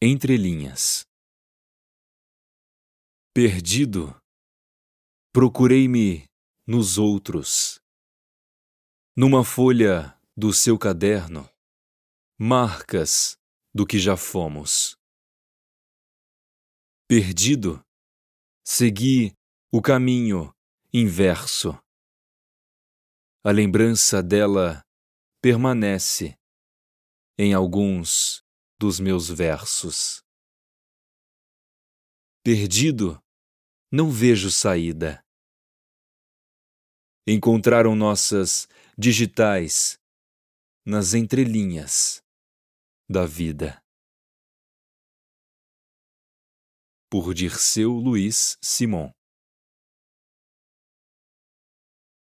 Entre linhas. Perdido, procurei-me nos outros. Numa folha do seu caderno, marcas do que já fomos. Perdido, segui o caminho inverso. A lembrança dela permanece em alguns dos meus versos. Perdido, não vejo saída. Encontraram nossas digitais nas entrelinhas da vida. Por Dirceu Luiz Simon